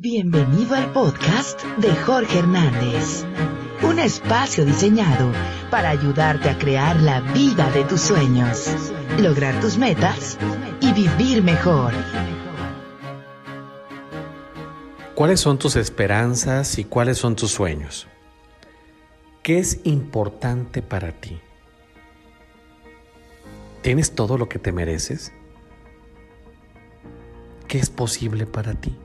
Bienvenido al podcast de Jorge Hernández, un espacio diseñado para ayudarte a crear la vida de tus sueños, lograr tus metas y vivir mejor. ¿Cuáles son tus esperanzas y cuáles son tus sueños? ¿Qué es importante para ti? ¿Tienes todo lo que te mereces? ¿Qué es posible para ti?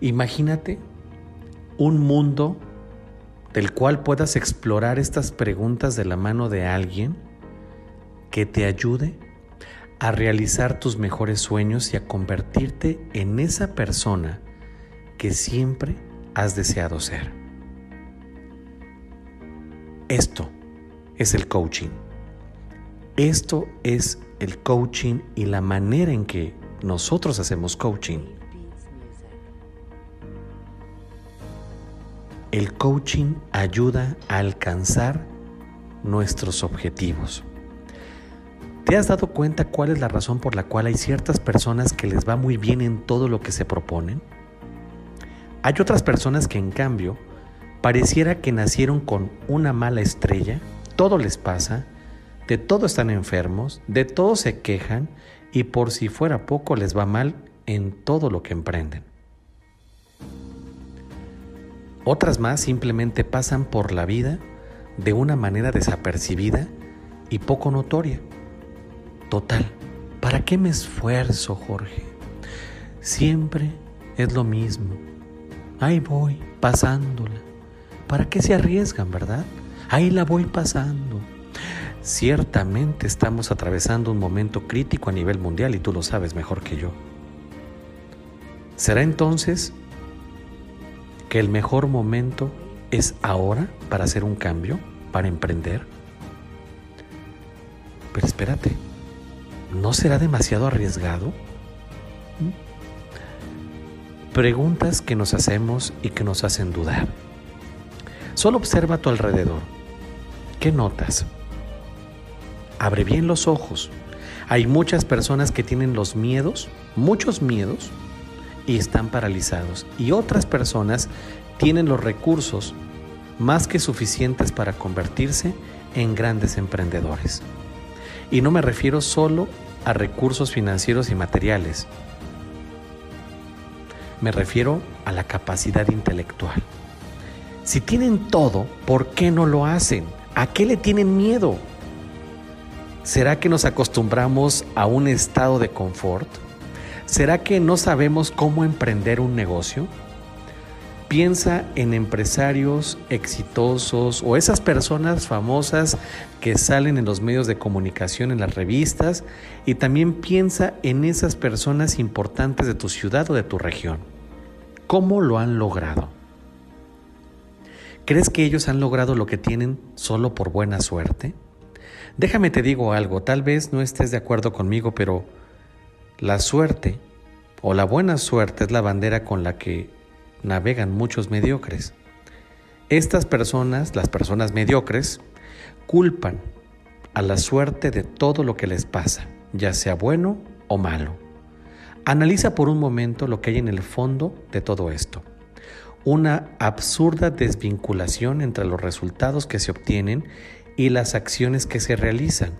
Imagínate un mundo del cual puedas explorar estas preguntas de la mano de alguien que te ayude a realizar tus mejores sueños y a convertirte en esa persona que siempre has deseado ser. Esto es el coaching. Esto es el coaching y la manera en que nosotros hacemos coaching. El coaching ayuda a alcanzar nuestros objetivos. ¿Te has dado cuenta cuál es la razón por la cual hay ciertas personas que les va muy bien en todo lo que se proponen? Hay otras personas que en cambio pareciera que nacieron con una mala estrella, todo les pasa, de todo están enfermos, de todo se quejan y por si fuera poco les va mal en todo lo que emprenden. Otras más simplemente pasan por la vida de una manera desapercibida y poco notoria. Total, ¿para qué me esfuerzo, Jorge? Siempre es lo mismo. Ahí voy, pasándola. ¿Para qué se arriesgan, verdad? Ahí la voy pasando. Ciertamente estamos atravesando un momento crítico a nivel mundial y tú lo sabes mejor que yo. ¿Será entonces que el mejor momento es ahora para hacer un cambio, para emprender? Pero espérate, ¿no será demasiado arriesgado? ¿Mm? Preguntas que nos hacemos y que nos hacen dudar. Solo observa a tu alrededor. ¿Qué notas? Abre bien los ojos. Hay muchas personas que tienen los miedos, muchos miedos, y están paralizados. Y otras personas tienen los recursos más que suficientes para convertirse en grandes emprendedores. Y no me refiero solo a recursos financieros y materiales. Me refiero a la capacidad intelectual. Si tienen todo, ¿por qué no lo hacen? ¿A qué le tienen miedo? ¿Será que nos acostumbramos a un estado de confort? ¿Será que no sabemos cómo emprender un negocio? Piensa en empresarios exitosos o esas personas famosas que salen en los medios de comunicación, en las revistas, y también piensa en esas personas importantes de tu ciudad o de tu región. ¿Cómo lo han logrado? ¿Crees que ellos han logrado lo que tienen solo por buena suerte? Déjame te digo algo, tal vez no estés de acuerdo conmigo, pero la suerte o la buena suerte es la bandera con la que navegan muchos mediocres. Estas personas, las personas mediocres, culpan a la suerte de todo lo que les pasa, ya sea bueno o malo. Analiza por un momento lo que hay en el fondo de todo esto. Una absurda desvinculación entre los resultados que se obtienen y las acciones que se realizan.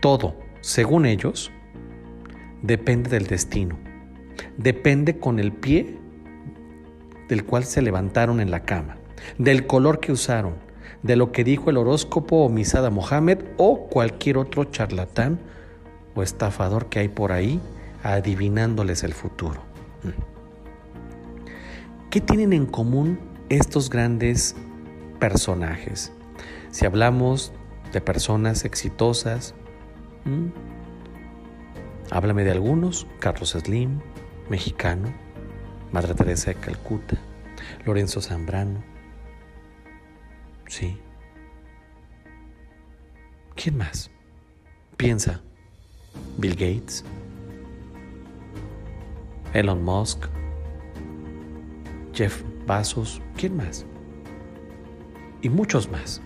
Todo, según ellos, depende del destino. Depende con el pie del cual se levantaron en la cama, del color que usaron, de lo que dijo el horóscopo o Misada Mohamed o cualquier otro charlatán o estafador que hay por ahí adivinándoles el futuro. ¿Qué tienen en común estos grandes personajes? Si hablamos de personas exitosas, Háblame de algunos, Carlos Slim, mexicano, Madre Teresa de Calcuta, Lorenzo Zambrano. Sí. ¿Quién más? Piensa. Bill Gates, Elon Musk, Jeff Bezos, ¿quién más? Y muchos más.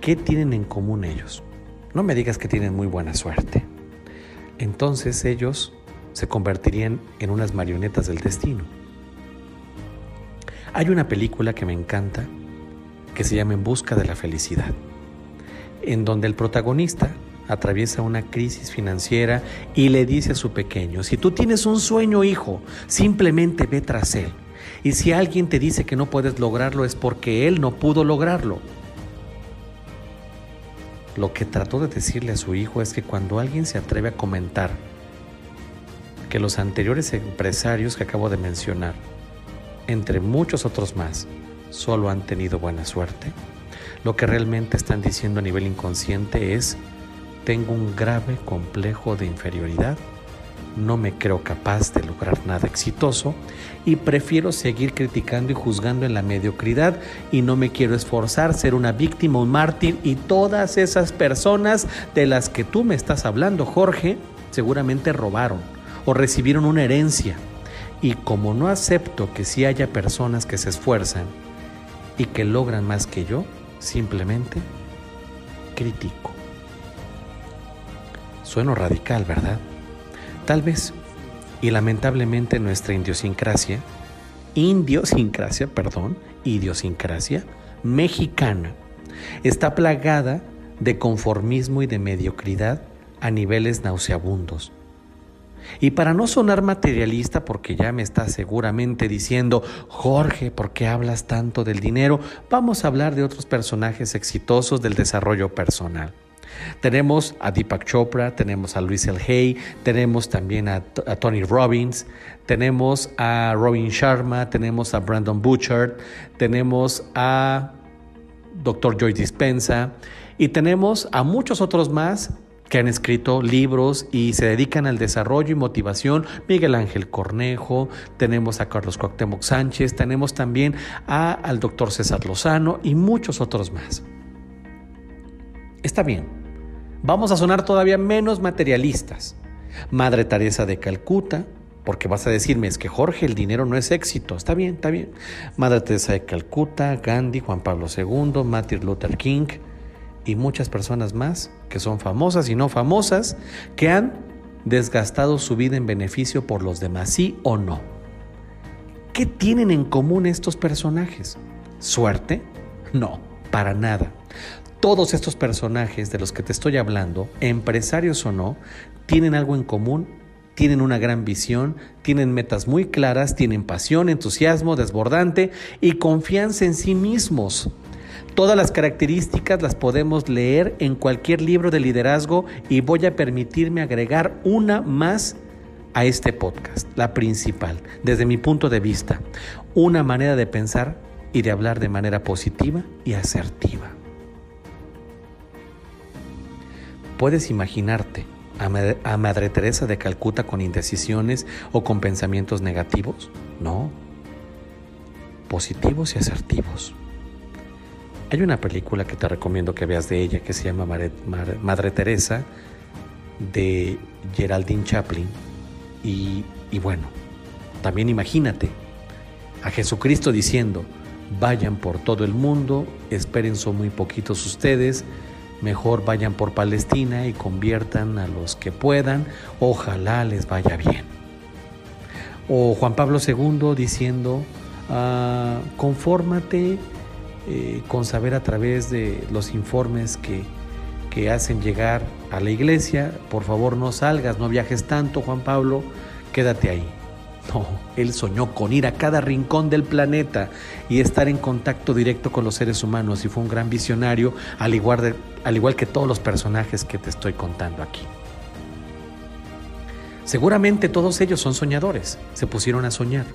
¿Qué tienen en común ellos? No me digas que tienen muy buena suerte. Entonces ellos se convertirían en unas marionetas del destino. Hay una película que me encanta que se llama En Busca de la Felicidad, en donde el protagonista atraviesa una crisis financiera y le dice a su pequeño, si tú tienes un sueño, hijo, simplemente ve tras él. Y si alguien te dice que no puedes lograrlo es porque él no pudo lograrlo. Lo que trató de decirle a su hijo es que cuando alguien se atreve a comentar que los anteriores empresarios que acabo de mencionar, entre muchos otros más, solo han tenido buena suerte, lo que realmente están diciendo a nivel inconsciente es, tengo un grave complejo de inferioridad, no me creo capaz de lograr nada exitoso y prefiero seguir criticando y juzgando en la mediocridad y no me quiero esforzar, ser una víctima, un mártir y todas esas personas de las que tú me estás hablando, Jorge, seguramente robaron o recibieron una herencia. Y como no acepto que sí haya personas que se esfuerzan y que logran más que yo, simplemente critico. Sueno radical, ¿verdad? Tal vez, y lamentablemente nuestra idiosincrasia, idiosincrasia, perdón, idiosincrasia mexicana, está plagada de conformismo y de mediocridad a niveles nauseabundos. Y para no sonar materialista, porque ya me está seguramente diciendo, Jorge, ¿por qué hablas tanto del dinero? Vamos a hablar de otros personajes exitosos del desarrollo personal. Tenemos a Deepak Chopra, tenemos a Luis El Hay, tenemos también a, Tony Robbins, tenemos a Robin Sharma, tenemos a Brandon Butchard, tenemos a Dr. Joy Dispensa y tenemos a muchos otros más que han escrito libros y se dedican al desarrollo y motivación. Miguel Ángel Cornejo, tenemos a Carlos Cuauhtémoc Sánchez, tenemos también a, al doctor César Lozano y muchos otros más. Está bien, Vamos a sonar todavía menos materialistas. Madre Teresa de Calcuta, porque vas a decirme, es que Jorge, el dinero no es éxito. Está bien, está bien. Madre Teresa de Calcuta, Gandhi, Juan Pablo II, Martin Luther King y muchas personas más que son famosas y no famosas, que han desgastado su vida en beneficio por los demás, sí o no. ¿Qué tienen en común estos personajes? ¿Suerte? No, para nada todos estos personajes de los que te estoy hablando, empresarios o no, tienen algo en común, tienen una gran visión, tienen metas muy claras, tienen pasión, entusiasmo desbordante y confianza en sí mismos. Todas las características las podemos leer en cualquier libro de liderazgo y voy a permitirme agregar una más a este podcast, la principal, desde mi punto de vista, una manera de pensar y de hablar de manera positiva y asertiva. ¿Puedes imaginarte a, Madre Teresa de Calcuta con indecisiones o con pensamientos negativos? No. Positivos y asertivos. Hay una película que te recomiendo que veas de ella que se llama Madre, Teresa de Geraldine Chaplin. Y, y bueno, también imagínate a Jesucristo diciendo, vayan por todo el mundo, esperen son muy poquitos ustedes, mejor vayan por Palestina y conviertan a los que puedan, ojalá les vaya bien. O Juan Pablo II diciendo, ah, confórmate eh, con saber a través de los informes que, que hacen llegar a la iglesia, por favor no salgas, no viajes tanto, Juan Pablo, quédate ahí. No, él soñó con ir a cada rincón del planeta y estar en contacto directo con los seres humanos y fue un gran visionario, al igual, al igual que todos los personajes que te estoy contando aquí. Seguramente todos ellos son soñadores, se pusieron a soñar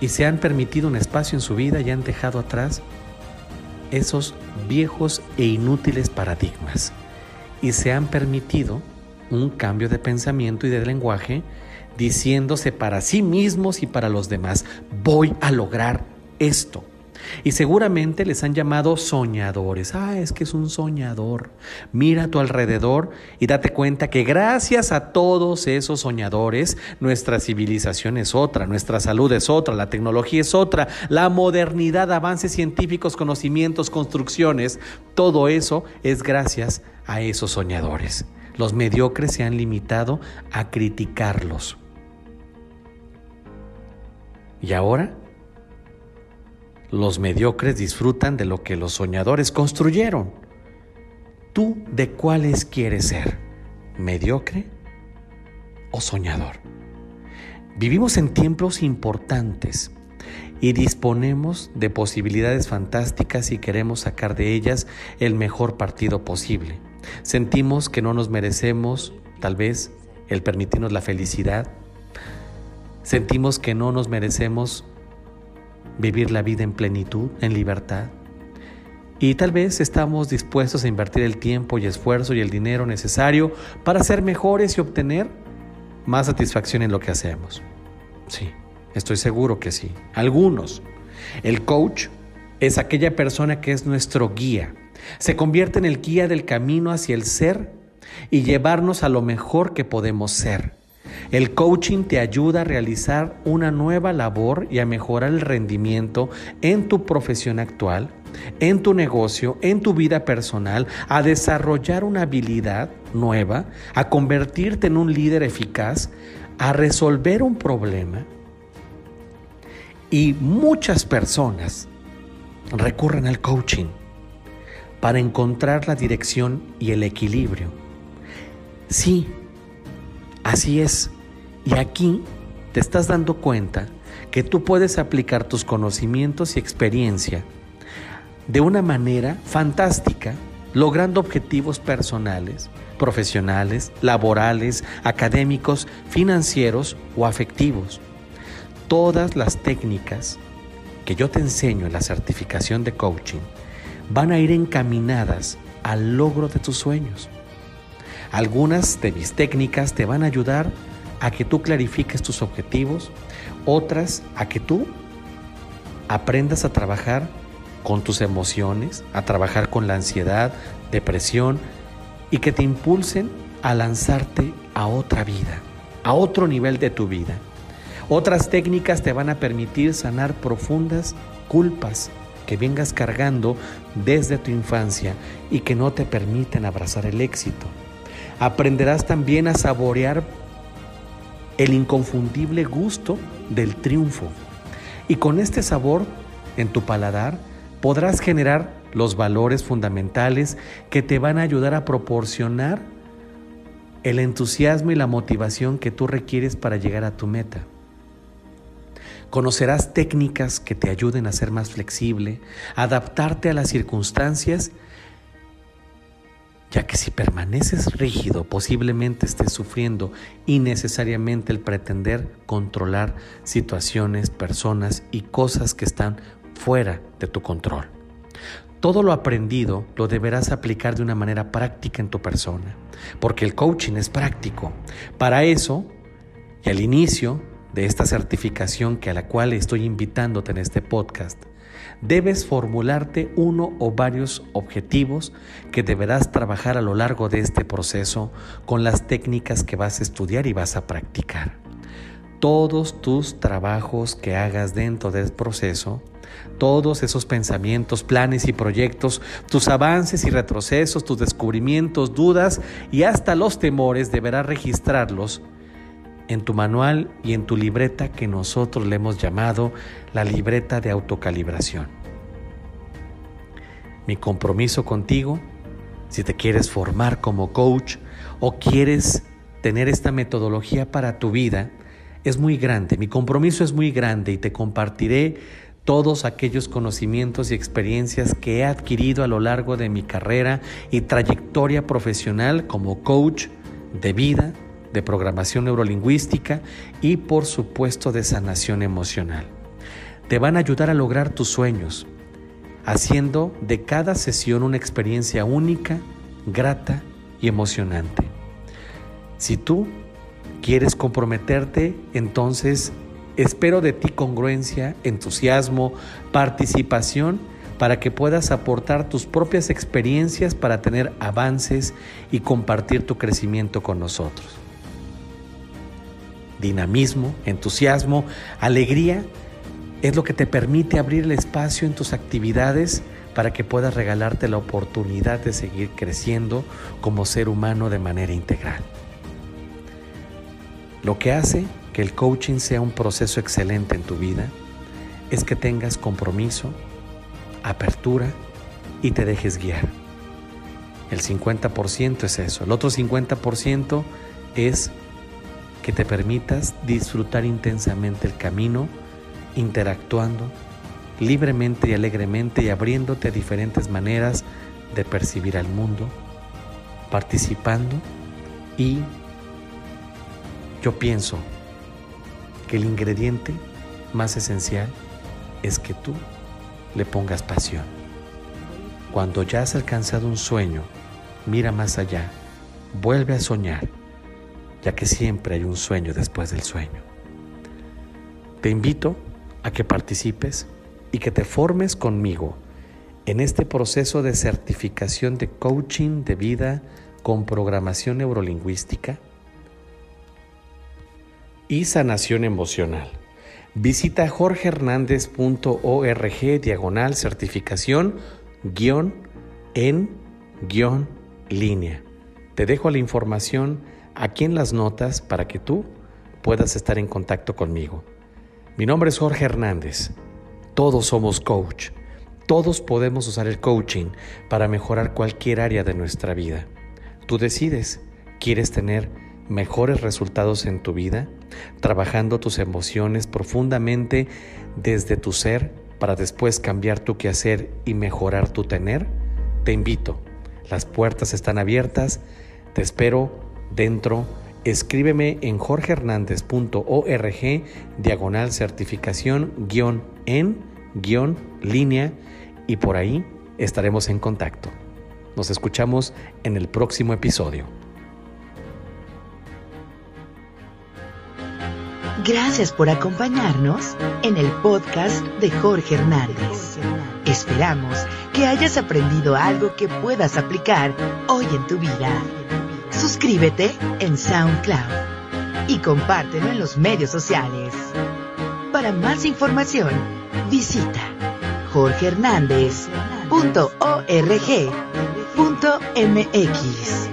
y se han permitido un espacio en su vida y han dejado atrás esos viejos e inútiles paradigmas y se han permitido un cambio de pensamiento y de lenguaje diciéndose para sí mismos y para los demás, voy a lograr esto. Y seguramente les han llamado soñadores. Ah, es que es un soñador. Mira a tu alrededor y date cuenta que gracias a todos esos soñadores, nuestra civilización es otra, nuestra salud es otra, la tecnología es otra, la modernidad, avances científicos, conocimientos, construcciones, todo eso es gracias a esos soñadores. Los mediocres se han limitado a criticarlos. Y ahora, los mediocres disfrutan de lo que los soñadores construyeron. ¿Tú de cuáles quieres ser? ¿Mediocre o soñador? Vivimos en tiempos importantes y disponemos de posibilidades fantásticas y queremos sacar de ellas el mejor partido posible. Sentimos que no nos merecemos, tal vez, el permitirnos la felicidad. Sentimos que no nos merecemos vivir la vida en plenitud, en libertad. Y tal vez estamos dispuestos a invertir el tiempo y esfuerzo y el dinero necesario para ser mejores y obtener más satisfacción en lo que hacemos. Sí, estoy seguro que sí. Algunos. El coach es aquella persona que es nuestro guía. Se convierte en el guía del camino hacia el ser y llevarnos a lo mejor que podemos ser. El coaching te ayuda a realizar una nueva labor y a mejorar el rendimiento en tu profesión actual, en tu negocio, en tu vida personal, a desarrollar una habilidad nueva, a convertirte en un líder eficaz, a resolver un problema. Y muchas personas recurren al coaching para encontrar la dirección y el equilibrio. Sí, así es. Y aquí te estás dando cuenta que tú puedes aplicar tus conocimientos y experiencia de una manera fantástica, logrando objetivos personales, profesionales, laborales, académicos, financieros o afectivos. Todas las técnicas que yo te enseño en la certificación de coaching van a ir encaminadas al logro de tus sueños. Algunas de mis técnicas te van a ayudar a que tú clarifiques tus objetivos, otras a que tú aprendas a trabajar con tus emociones, a trabajar con la ansiedad, depresión y que te impulsen a lanzarte a otra vida, a otro nivel de tu vida. Otras técnicas te van a permitir sanar profundas culpas que vengas cargando desde tu infancia y que no te permiten abrazar el éxito. Aprenderás también a saborear el inconfundible gusto del triunfo. Y con este sabor en tu paladar podrás generar los valores fundamentales que te van a ayudar a proporcionar el entusiasmo y la motivación que tú requieres para llegar a tu meta. Conocerás técnicas que te ayuden a ser más flexible, adaptarte a las circunstancias ya que si permaneces rígido posiblemente estés sufriendo innecesariamente el pretender controlar situaciones, personas y cosas que están fuera de tu control. Todo lo aprendido lo deberás aplicar de una manera práctica en tu persona, porque el coaching es práctico. Para eso, y al inicio de esta certificación que a la cual estoy invitándote en este podcast, debes formularte uno o varios objetivos que deberás trabajar a lo largo de este proceso con las técnicas que vas a estudiar y vas a practicar. Todos tus trabajos que hagas dentro del proceso, todos esos pensamientos, planes y proyectos, tus avances y retrocesos, tus descubrimientos, dudas y hasta los temores, deberás registrarlos en tu manual y en tu libreta que nosotros le hemos llamado la libreta de autocalibración. Mi compromiso contigo, si te quieres formar como coach o quieres tener esta metodología para tu vida, es muy grande. Mi compromiso es muy grande y te compartiré todos aquellos conocimientos y experiencias que he adquirido a lo largo de mi carrera y trayectoria profesional como coach de vida, de programación neurolingüística y por supuesto de sanación emocional. Te van a ayudar a lograr tus sueños, haciendo de cada sesión una experiencia única, grata y emocionante. Si tú quieres comprometerte, entonces espero de ti congruencia, entusiasmo, participación para que puedas aportar tus propias experiencias para tener avances y compartir tu crecimiento con nosotros dinamismo, entusiasmo, alegría, es lo que te permite abrir el espacio en tus actividades para que puedas regalarte la oportunidad de seguir creciendo como ser humano de manera integral. Lo que hace que el coaching sea un proceso excelente en tu vida es que tengas compromiso, apertura y te dejes guiar. El 50% es eso. El otro 50% es que te permitas disfrutar intensamente el camino, interactuando libremente y alegremente y abriéndote a diferentes maneras de percibir al mundo, participando y yo pienso que el ingrediente más esencial es que tú le pongas pasión. Cuando ya has alcanzado un sueño, mira más allá, vuelve a soñar, ya que siempre hay un sueño después del sueño. Te invito a que participes y que te formes conmigo en este proceso de certificación de coaching de vida con programación neurolingüística y sanación emocional. Visita jorgehernandez.org diagonal certificación guion en guion línea. Te dejo la información aquí en las notas para que tú puedas estar en contacto conmigo. Mi nombre es Jorge Hernández. Todos somos coach. Todos podemos usar el coaching para mejorar cualquier área de nuestra vida. Tú decides, ¿quieres tener mejores resultados en tu vida, trabajando tus emociones profundamente desde tu ser para después cambiar tu quehacer y mejorar tu tener? Te invito. Las puertas están abiertas. Te espero dentro. Escríbeme en jorgehernandez.org diagonal certificación guion en guion línea y por ahí estaremos en contacto. Nos escuchamos en el próximo episodio. Gracias por acompañarnos en el podcast de Jorge Hernández. Esperamos que hayas aprendido algo que puedas aplicar hoy en tu vida. Suscríbete en SoundCloud y compártelo en los medios sociales. Para más información, visita jorgehernandez.org.mx.